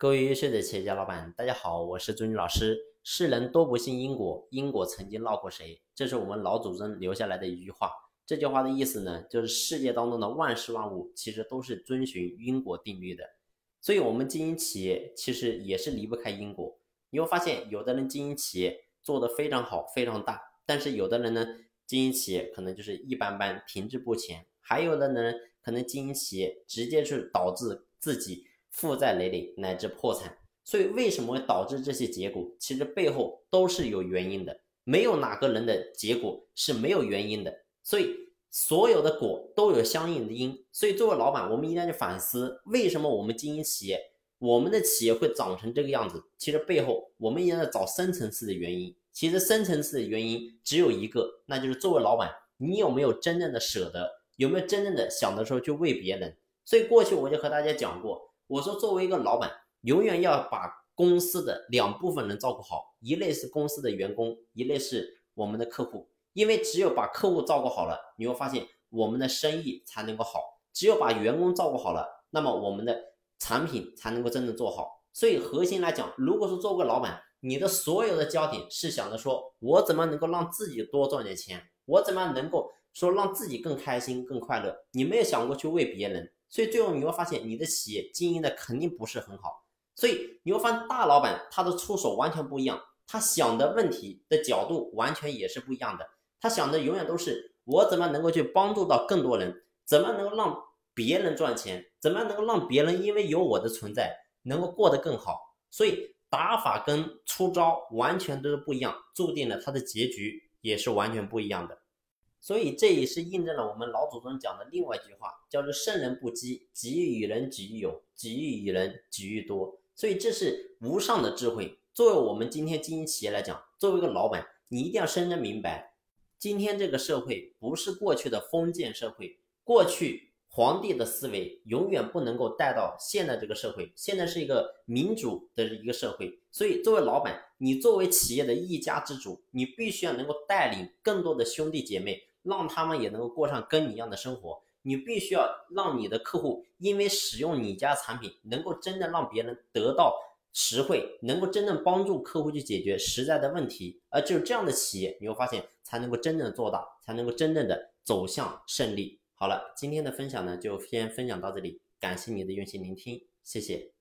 各位优秀的企业家老板，大家好，我是朱军老师。世人多不信因果，因果曾经闹过谁？这是我们老祖宗留下来的一句话。这句话的意思呢，就是世界当中的万事万物其实都是遵循因果定律的。所以，我们经营企业其实也是离不开因果。你会发现，有的人经营企业做得非常好、非常大，但是有的人呢，经营企业可能就是一般般、停滞不前；还有的人可能经营企业直接是导致自己。负债累累乃至破产，所以为什么会导致这些结果？其实背后都是有原因的，没有哪个人的结果是没有原因的。所以所有的果都有相应的因。所以作为老板，我们一定要去反思，为什么我们经营企业，我们的企业会长成这个样子？其实背后我们也要找深层次的原因。其实深层次的原因只有一个，那就是作为老板，你有没有真正的舍得？有没有真正的想的时候去为别人？所以过去我就和大家讲过。我说，作为一个老板，永远要把公司的两部分人照顾好，一类是公司的员工，一类是我们的客户。因为只有把客户照顾好了，你会发现我们的生意才能够好；只有把员工照顾好了，那么我们的产品才能够真正做好。所以核心来讲，如果说做个老板，你的所有的焦点是想着说我怎么能够让自己多赚点钱，我怎么能够说让自己更开心、更快乐，你没有想过去为别人。所以最后你会发现，你的企业经营的肯定不是很好。所以你会发现，大老板他的出手完全不一样，他想的问题的角度完全也是不一样的。他想的永远都是我怎么能够去帮助到更多人，怎么能够让别人赚钱，怎么能够让别人因为有我的存在能够过得更好。所以打法跟出招完全都是不一样，注定了他的结局也是完全不一样的。所以这也是印证了我们老祖宗讲的另外一句话，叫做“圣人不积，己欲与人己欲有，己欲与人己欲多”。所以这是无上的智慧。作为我们今天经营企业来讲，作为一个老板，你一定要深深明白，今天这个社会不是过去的封建社会，过去皇帝的思维永远不能够带到现在这个社会。现在是一个民主的一个社会，所以作为老板，你作为企业的一家之主，你必须要能够带领更多的兄弟姐妹。让他们也能够过上跟你一样的生活，你必须要让你的客户因为使用你家产品，能够真正让别人得到实惠，能够真正帮助客户去解决实在的问题，而只有这样的企业，你会发现才能够真正的做大，才能够真正的走向胜利。好了，今天的分享呢就先分享到这里，感谢你的用心聆听，谢谢。